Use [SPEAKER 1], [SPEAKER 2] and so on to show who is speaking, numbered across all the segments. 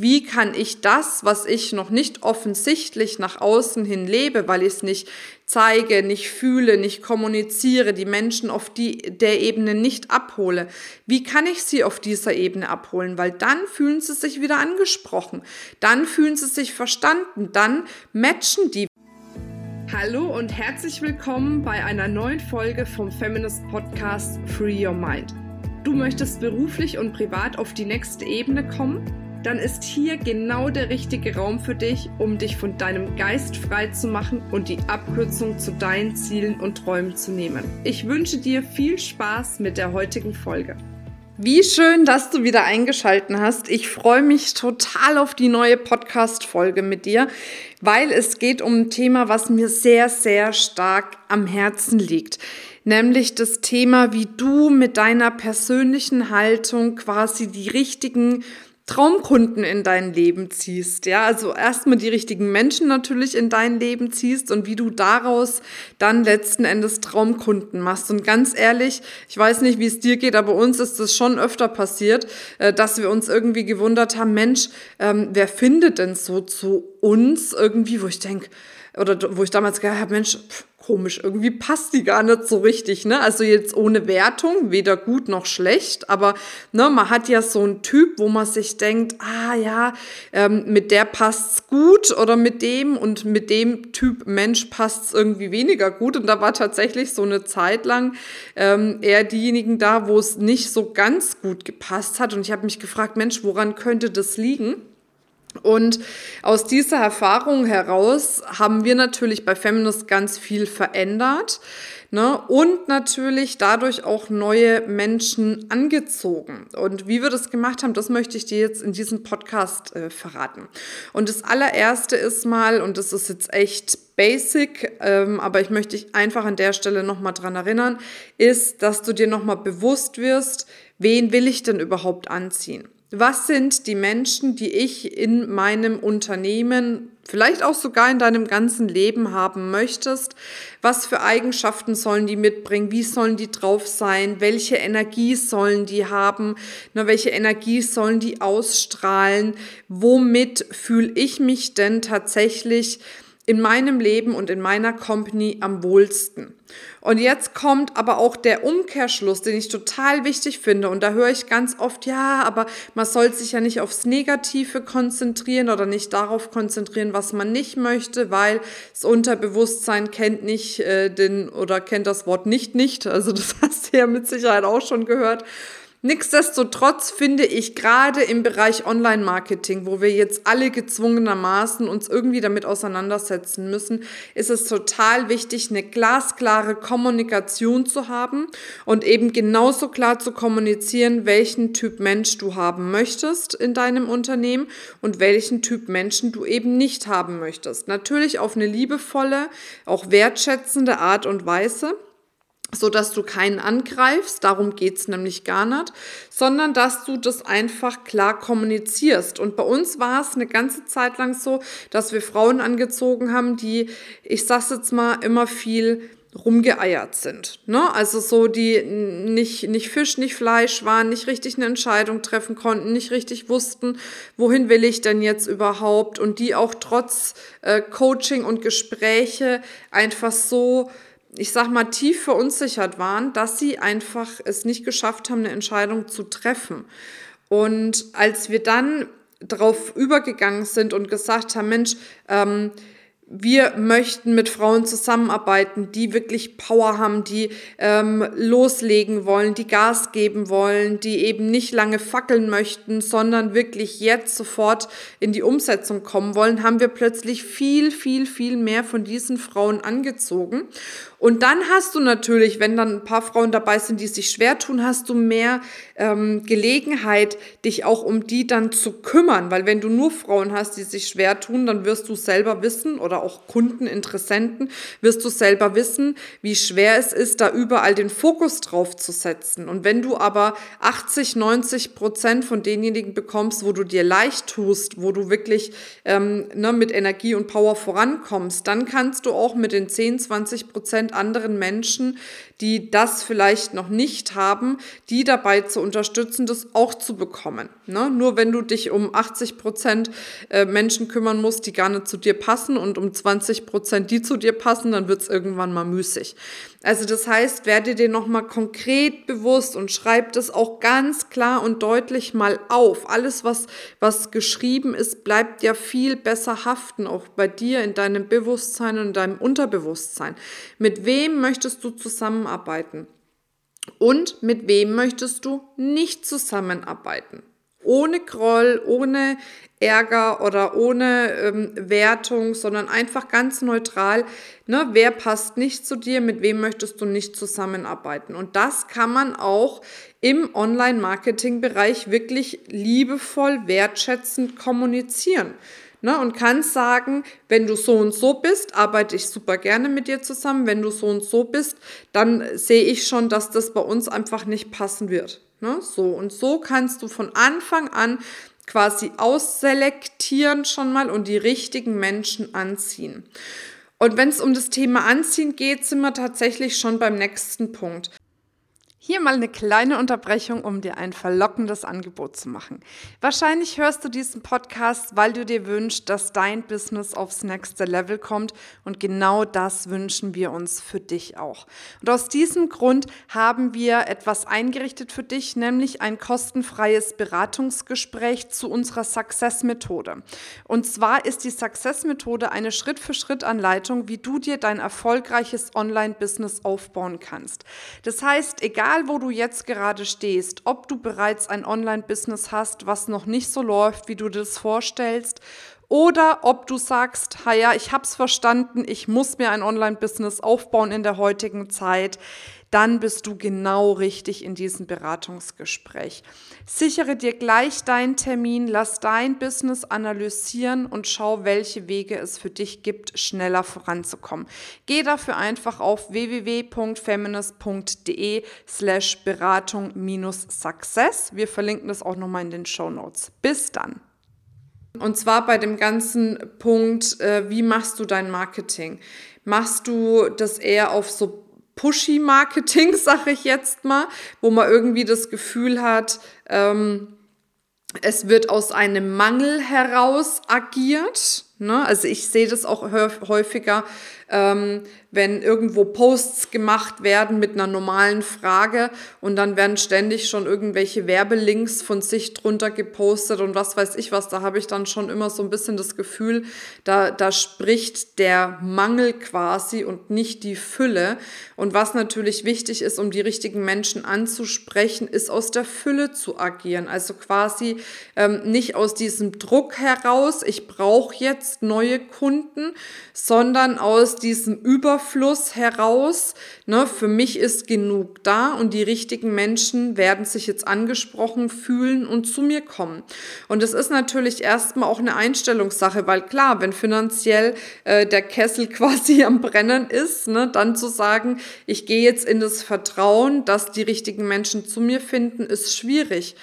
[SPEAKER 1] wie kann ich das, was ich noch nicht offensichtlich nach außen hin lebe, weil ich es nicht zeige, nicht fühle, nicht kommuniziere, die Menschen auf die, der Ebene nicht abhole. Wie kann ich sie auf dieser Ebene abholen? Weil dann fühlen sie sich wieder angesprochen, dann fühlen sie sich verstanden, dann matchen die. Hallo und herzlich willkommen bei einer neuen Folge vom Feminist Podcast Free Your Mind. Du möchtest beruflich und privat auf die nächste Ebene kommen? Dann ist hier genau der richtige Raum für dich, um dich von deinem Geist frei zu machen und die Abkürzung zu deinen Zielen und Träumen zu nehmen. Ich wünsche dir viel Spaß mit der heutigen Folge. Wie schön, dass du wieder eingeschalten hast. Ich freue mich total auf die neue Podcast-Folge mit dir, weil es geht um ein Thema, was mir sehr, sehr stark am Herzen liegt nämlich das Thema, wie du mit deiner persönlichen Haltung quasi die richtigen Traumkunden in dein Leben ziehst. Ja, also erstmal die richtigen Menschen natürlich in dein Leben ziehst und wie du daraus dann letzten Endes Traumkunden machst. Und ganz ehrlich, ich weiß nicht, wie es dir geht, aber uns ist das schon öfter passiert, äh, dass wir uns irgendwie gewundert haben, Mensch, ähm, wer findet denn so zu uns irgendwie, wo ich denke, oder wo ich damals gedacht habe, Mensch, pff, komisch, irgendwie passt die gar nicht so richtig, ne? Also jetzt ohne Wertung, weder gut noch schlecht, aber ne, man hat ja so einen Typ, wo man sich denkt, ah ja, ähm, mit der passt's gut oder mit dem und mit dem Typ Mensch passt's irgendwie weniger gut. Und da war tatsächlich so eine Zeit lang ähm, eher diejenigen da, wo es nicht so ganz gut gepasst hat. Und ich habe mich gefragt, Mensch, woran könnte das liegen? Und aus dieser Erfahrung heraus haben wir natürlich bei Feminist ganz viel verändert ne? und natürlich dadurch auch neue Menschen angezogen. Und wie wir das gemacht haben, das möchte ich dir jetzt in diesem Podcast äh, verraten. Und das allererste ist mal, und das ist jetzt echt basic, ähm, aber ich möchte dich einfach an der Stelle nochmal dran erinnern, ist, dass du dir nochmal bewusst wirst, wen will ich denn überhaupt anziehen? Was sind die Menschen, die ich in meinem Unternehmen, vielleicht auch sogar in deinem ganzen Leben haben möchtest? Was für Eigenschaften sollen die mitbringen? Wie sollen die drauf sein? Welche Energie sollen die haben? Na, welche Energie sollen die ausstrahlen? Womit fühle ich mich denn tatsächlich in meinem Leben und in meiner Company am wohlsten. Und jetzt kommt aber auch der Umkehrschluss, den ich total wichtig finde. Und da höre ich ganz oft, ja, aber man soll sich ja nicht aufs Negative konzentrieren oder nicht darauf konzentrieren, was man nicht möchte, weil das Unterbewusstsein kennt nicht äh, den oder kennt das Wort nicht nicht. Also das hast du ja mit Sicherheit auch schon gehört. Nichtsdestotrotz finde ich gerade im Bereich Online-Marketing, wo wir jetzt alle gezwungenermaßen uns irgendwie damit auseinandersetzen müssen, ist es total wichtig, eine glasklare Kommunikation zu haben und eben genauso klar zu kommunizieren, welchen Typ Mensch du haben möchtest in deinem Unternehmen und welchen Typ Menschen du eben nicht haben möchtest. Natürlich auf eine liebevolle, auch wertschätzende Art und Weise so dass du keinen angreifst, darum geht's nämlich gar nicht, sondern dass du das einfach klar kommunizierst. Und bei uns war es eine ganze Zeit lang so, dass wir Frauen angezogen haben, die, ich sag's jetzt mal, immer viel rumgeeiert sind. Ne? Also so, die nicht, nicht Fisch, nicht Fleisch waren, nicht richtig eine Entscheidung treffen konnten, nicht richtig wussten, wohin will ich denn jetzt überhaupt und die auch trotz äh, Coaching und Gespräche einfach so ich sag mal, tief verunsichert waren, dass sie einfach es nicht geschafft haben, eine Entscheidung zu treffen. Und als wir dann darauf übergegangen sind und gesagt haben, Mensch, ähm, wir möchten mit Frauen zusammenarbeiten, die wirklich Power haben, die ähm, loslegen wollen, die Gas geben wollen, die eben nicht lange fackeln möchten, sondern wirklich jetzt sofort in die Umsetzung kommen wollen, haben wir plötzlich viel, viel, viel mehr von diesen Frauen angezogen. Und dann hast du natürlich, wenn dann ein paar Frauen dabei sind, die sich schwer tun, hast du mehr ähm, Gelegenheit, dich auch um die dann zu kümmern. Weil wenn du nur Frauen hast, die sich schwer tun, dann wirst du selber wissen oder auch Kunden, Interessenten, wirst du selber wissen, wie schwer es ist, da überall den Fokus drauf zu setzen. Und wenn du aber 80, 90 Prozent von denjenigen bekommst, wo du dir leicht tust, wo du wirklich ähm, ne, mit Energie und Power vorankommst, dann kannst du auch mit den 10, 20 Prozent anderen Menschen, die das vielleicht noch nicht haben, die dabei zu unterstützen, das auch zu bekommen. Ne? Nur wenn du dich um 80 Prozent äh, Menschen kümmern musst, die gar nicht zu dir passen und um 20 Prozent, die zu dir passen, dann wird es irgendwann mal müßig. Also das heißt, werde dir nochmal konkret bewusst und schreib das auch ganz klar und deutlich mal auf. Alles, was, was geschrieben ist, bleibt ja viel besser haften, auch bei dir in deinem Bewusstsein und in deinem Unterbewusstsein. Mit wem möchtest du zusammenarbeiten? Und mit wem möchtest du nicht zusammenarbeiten? Ohne Groll, ohne Ärger oder ohne ähm, Wertung, sondern einfach ganz neutral. Ne, wer passt nicht zu dir, mit wem möchtest du nicht zusammenarbeiten? Und das kann man auch im Online-Marketing-Bereich wirklich liebevoll, wertschätzend kommunizieren. Ne, und kann sagen, wenn du so und so bist, arbeite ich super gerne mit dir zusammen. Wenn du so und so bist, dann sehe ich schon, dass das bei uns einfach nicht passen wird. Ne, so und so kannst du von Anfang an quasi ausselektieren schon mal und die richtigen Menschen anziehen. Und wenn es um das Thema Anziehen geht, sind wir tatsächlich schon beim nächsten Punkt. Hier mal eine kleine Unterbrechung, um dir ein verlockendes Angebot zu machen. Wahrscheinlich hörst du diesen Podcast, weil du dir wünschst, dass dein Business aufs nächste Level kommt und genau das wünschen wir uns für dich auch. Und aus diesem Grund haben wir etwas eingerichtet für dich, nämlich ein kostenfreies Beratungsgespräch zu unserer Success-Methode. Und zwar ist die Success-Methode eine Schritt-für-Schritt-Anleitung, wie du dir dein erfolgreiches Online-Business aufbauen kannst. Das heißt, egal egal wo du jetzt gerade stehst, ob du bereits ein Online-Business hast, was noch nicht so läuft, wie du das vorstellst, oder ob du sagst, ja, ich es verstanden, ich muss mir ein Online-Business aufbauen in der heutigen Zeit dann bist du genau richtig in diesem Beratungsgespräch. Sichere dir gleich deinen Termin, lass dein Business analysieren und schau, welche Wege es für dich gibt, schneller voranzukommen. Geh dafür einfach auf www.feminist.de slash Beratung minus Success. Wir verlinken das auch nochmal in den Show Notes. Bis dann. Und zwar bei dem ganzen Punkt, äh, wie machst du dein Marketing? Machst du das eher auf so Pushy-Marketing, sage ich jetzt mal, wo man irgendwie das Gefühl hat, ähm, es wird aus einem Mangel heraus agiert. Ne? Also ich sehe das auch häufiger, ähm, wenn irgendwo Posts gemacht werden mit einer normalen Frage und dann werden ständig schon irgendwelche Werbelinks von sich drunter gepostet und was weiß ich was, da habe ich dann schon immer so ein bisschen das Gefühl, da, da spricht der Mangel quasi und nicht die Fülle. Und was natürlich wichtig ist, um die richtigen Menschen anzusprechen, ist aus der Fülle zu agieren. Also quasi ähm, nicht aus diesem Druck heraus, ich brauche jetzt neue Kunden, sondern aus diesem Überfluss heraus. Ne, für mich ist genug da und die richtigen Menschen werden sich jetzt angesprochen fühlen und zu mir kommen. Und es ist natürlich erstmal auch eine Einstellungssache, weil klar, wenn finanziell äh, der Kessel quasi am Brennen ist, ne, dann zu sagen, ich gehe jetzt in das Vertrauen, dass die richtigen Menschen zu mir finden, ist schwierig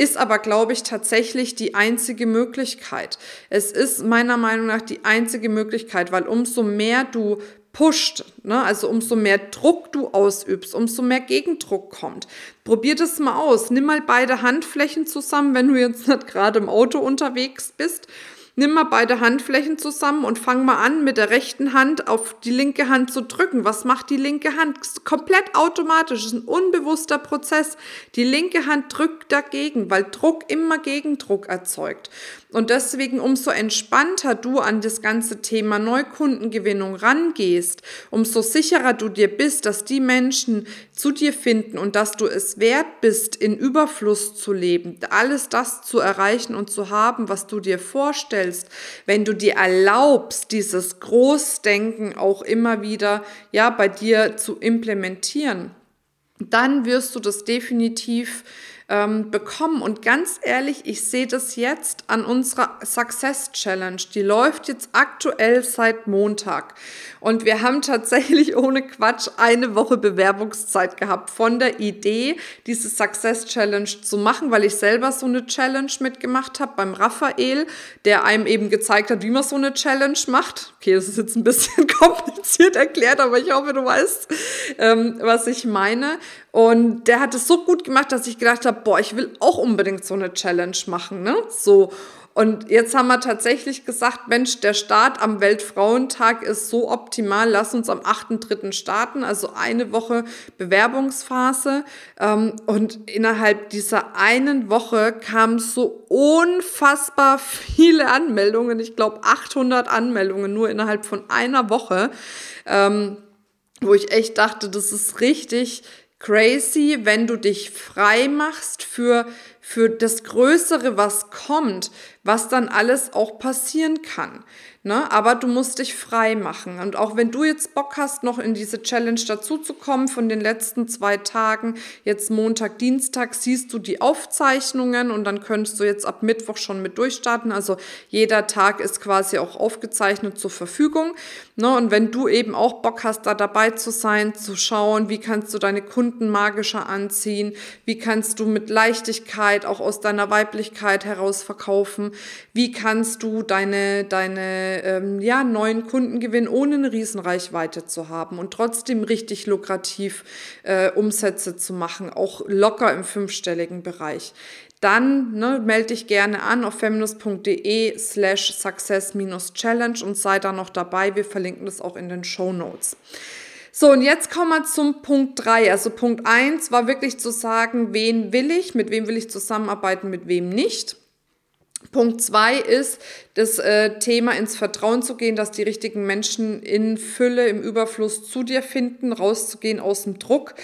[SPEAKER 1] ist aber, glaube ich, tatsächlich die einzige Möglichkeit. Es ist meiner Meinung nach die einzige Möglichkeit, weil umso mehr du pusht, ne? also umso mehr Druck du ausübst, umso mehr Gegendruck kommt. Probier das mal aus. Nimm mal beide Handflächen zusammen, wenn du jetzt nicht gerade im Auto unterwegs bist Nimm mal beide Handflächen zusammen und fang mal an, mit der rechten Hand auf die linke Hand zu drücken. Was macht die linke Hand? Komplett automatisch, das ist ein unbewusster Prozess. Die linke Hand drückt dagegen, weil Druck immer Gegendruck erzeugt. Und deswegen umso entspannter du an das ganze Thema Neukundengewinnung rangehst, umso sicherer du dir bist, dass die Menschen zu dir finden und dass du es wert bist, in Überfluss zu leben, alles das zu erreichen und zu haben, was du dir vorstellst, wenn du dir erlaubst, dieses Großdenken auch immer wieder ja bei dir zu implementieren, dann wirst du das definitiv ähm, bekommen. Und ganz ehrlich, ich sehe das jetzt an unserer Success Challenge. Die läuft jetzt aktuell seit Montag. Und wir haben tatsächlich ohne Quatsch eine Woche Bewerbungszeit gehabt von der Idee, diese Success Challenge zu machen, weil ich selber so eine Challenge mitgemacht habe beim Raphael, der einem eben gezeigt hat, wie man so eine Challenge macht. Okay, das ist jetzt ein bisschen kompliziert erklärt, aber ich hoffe, du weißt, ähm, was ich meine. Und der hat es so gut gemacht, dass ich gedacht habe, boah, ich will auch unbedingt so eine Challenge machen, ne? So. Und jetzt haben wir tatsächlich gesagt, Mensch, der Start am Weltfrauentag ist so optimal, lass uns am 8.3. starten, also eine Woche Bewerbungsphase. Ähm, und innerhalb dieser einen Woche kamen so unfassbar viele Anmeldungen, ich glaube 800 Anmeldungen nur innerhalb von einer Woche, ähm, wo ich echt dachte, das ist richtig crazy, wenn du dich frei machst für, für das Größere, was kommt, was dann alles auch passieren kann. Ne? Aber du musst dich frei machen. Und auch wenn du jetzt Bock hast, noch in diese Challenge dazuzukommen von den letzten zwei Tagen, jetzt Montag, Dienstag, siehst du die Aufzeichnungen und dann könntest du jetzt ab Mittwoch schon mit durchstarten. Also jeder Tag ist quasi auch aufgezeichnet zur Verfügung. Ne? Und wenn du eben auch Bock hast, da dabei zu sein, zu schauen, wie kannst du deine Kunden magischer anziehen, wie kannst du mit Leichtigkeit auch aus deiner Weiblichkeit heraus verkaufen, wie kannst du deine, deine ähm, ja, neuen Kunden gewinnen, ohne eine Riesenreichweite zu haben und trotzdem richtig lukrativ äh, Umsätze zu machen, auch locker im fünfstelligen Bereich. Dann ne, melde dich gerne an auf feminist.de slash success-challenge und sei da noch dabei. Wir verlinken das auch in den Show Notes. So, und jetzt kommen wir zum Punkt 3. Also Punkt 1 war wirklich zu sagen, wen will ich, mit wem will ich zusammenarbeiten, mit wem nicht. Punkt zwei ist, das äh, Thema ins Vertrauen zu gehen, dass die richtigen Menschen in Fülle, im Überfluss zu dir finden, rauszugehen aus dem Druck,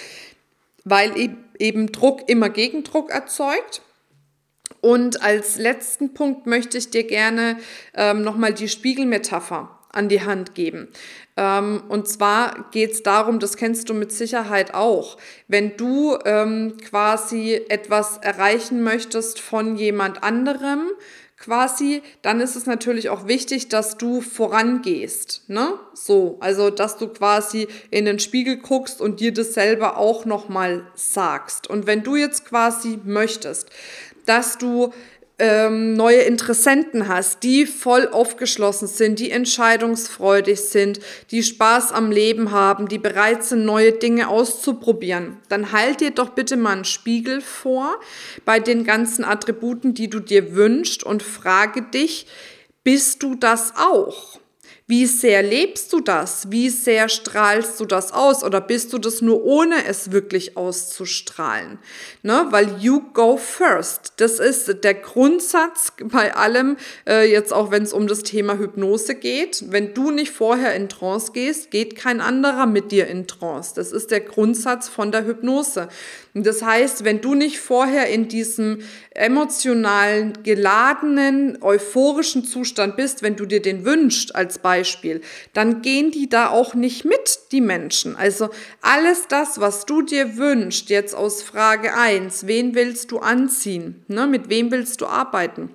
[SPEAKER 1] weil e eben Druck immer Gegendruck erzeugt. Und als letzten Punkt möchte ich dir gerne ähm, nochmal die Spiegelmetapher an die Hand geben. Ähm, und zwar geht es darum, das kennst du mit Sicherheit auch, wenn du ähm, quasi etwas erreichen möchtest von jemand anderem, quasi, dann ist es natürlich auch wichtig, dass du vorangehst, ne? So, also dass du quasi in den Spiegel guckst und dir das selber auch nochmal sagst. Und wenn du jetzt quasi möchtest, dass du ähm, neue Interessenten hast, die voll aufgeschlossen sind, die entscheidungsfreudig sind, die Spaß am Leben haben, die bereit sind, neue Dinge auszuprobieren, dann halt dir doch bitte mal einen Spiegel vor bei den ganzen Attributen, die du dir wünschst und frage dich, bist du das auch? Wie sehr lebst du das? Wie sehr strahlst du das aus? Oder bist du das nur ohne es wirklich auszustrahlen? Ne? Weil you go first. Das ist der Grundsatz bei allem, äh, jetzt auch wenn es um das Thema Hypnose geht. Wenn du nicht vorher in Trance gehst, geht kein anderer mit dir in Trance. Das ist der Grundsatz von der Hypnose. Das heißt, wenn du nicht vorher in diesem emotionalen, geladenen, euphorischen Zustand bist, wenn du dir den wünschst als Beispiel, Beispiel, dann gehen die da auch nicht mit, die Menschen. Also alles das, was du dir wünschst, jetzt aus Frage 1, wen willst du anziehen? Ne? Mit wem willst du arbeiten?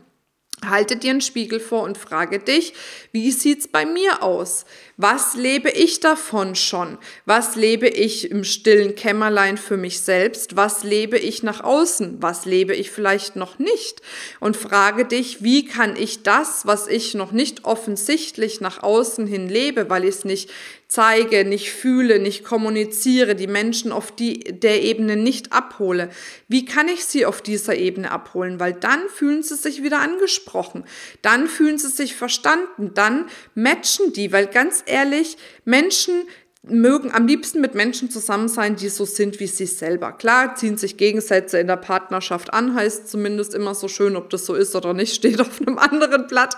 [SPEAKER 1] Halte dir einen Spiegel vor und frage dich, wie sieht's bei mir aus? Was lebe ich davon schon? Was lebe ich im stillen Kämmerlein für mich selbst? Was lebe ich nach außen? Was lebe ich vielleicht noch nicht? Und frage dich, wie kann ich das, was ich noch nicht offensichtlich nach außen hin lebe, weil ich es nicht zeige, nicht fühle, nicht kommuniziere, die Menschen auf die, der Ebene nicht abhole. Wie kann ich sie auf dieser Ebene abholen? Weil dann fühlen sie sich wieder angesprochen. Dann fühlen sie sich verstanden. Dann matchen die, weil ganz ehrlich, Menschen, mögen am liebsten mit Menschen zusammen sein, die so sind wie sie selber. Klar, ziehen sich Gegensätze in der Partnerschaft an, heißt zumindest immer so schön, ob das so ist oder nicht, steht auf einem anderen Blatt.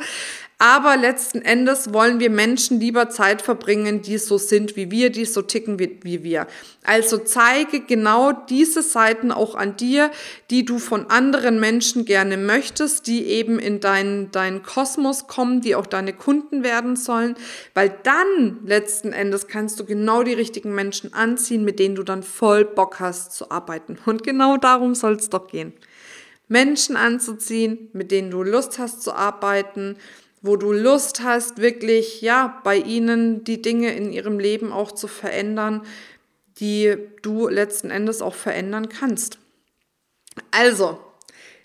[SPEAKER 1] Aber letzten Endes wollen wir Menschen lieber Zeit verbringen, die so sind wie wir, die so ticken wie, wie wir. Also zeige genau diese Seiten auch an dir, die du von anderen Menschen gerne möchtest, die eben in deinen dein Kosmos kommen, die auch deine Kunden werden sollen, weil dann letzten Endes kannst du genau die richtigen Menschen anziehen, mit denen du dann voll Bock hast zu arbeiten. Und genau darum soll es doch gehen. Menschen anzuziehen, mit denen du Lust hast zu arbeiten, wo du Lust hast, wirklich, ja, bei ihnen die Dinge in ihrem Leben auch zu verändern, die du letzten Endes auch verändern kannst. Also,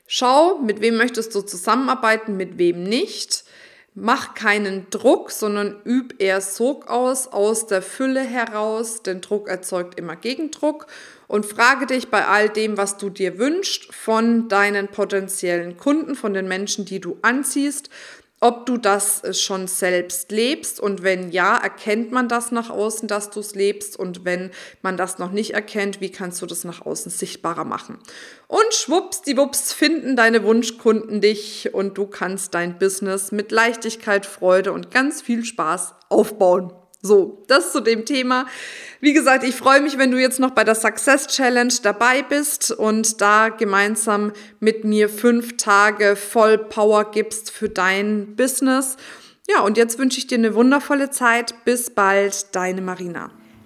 [SPEAKER 1] schau, mit wem möchtest du zusammenarbeiten, mit wem nicht. Mach keinen Druck, sondern üb eher Sog aus, aus der Fülle heraus, denn Druck erzeugt immer Gegendruck. Und frage dich bei all dem, was du dir wünschst, von deinen potenziellen Kunden, von den Menschen, die du anziehst, ob du das äh, schon selbst lebst und wenn ja, erkennt man das nach außen, dass du es lebst und wenn man das noch nicht erkennt, wie kannst du das nach außen sichtbarer machen? Und schwupps, die Wups finden deine Wunschkunden dich und du kannst dein Business mit Leichtigkeit, Freude und ganz viel Spaß aufbauen. So, das zu dem Thema. Wie gesagt, ich freue mich, wenn du jetzt noch bei der Success Challenge dabei bist und da gemeinsam mit mir fünf Tage voll Power gibst für dein Business. Ja, und jetzt wünsche ich dir eine wundervolle Zeit. Bis bald, deine Marina.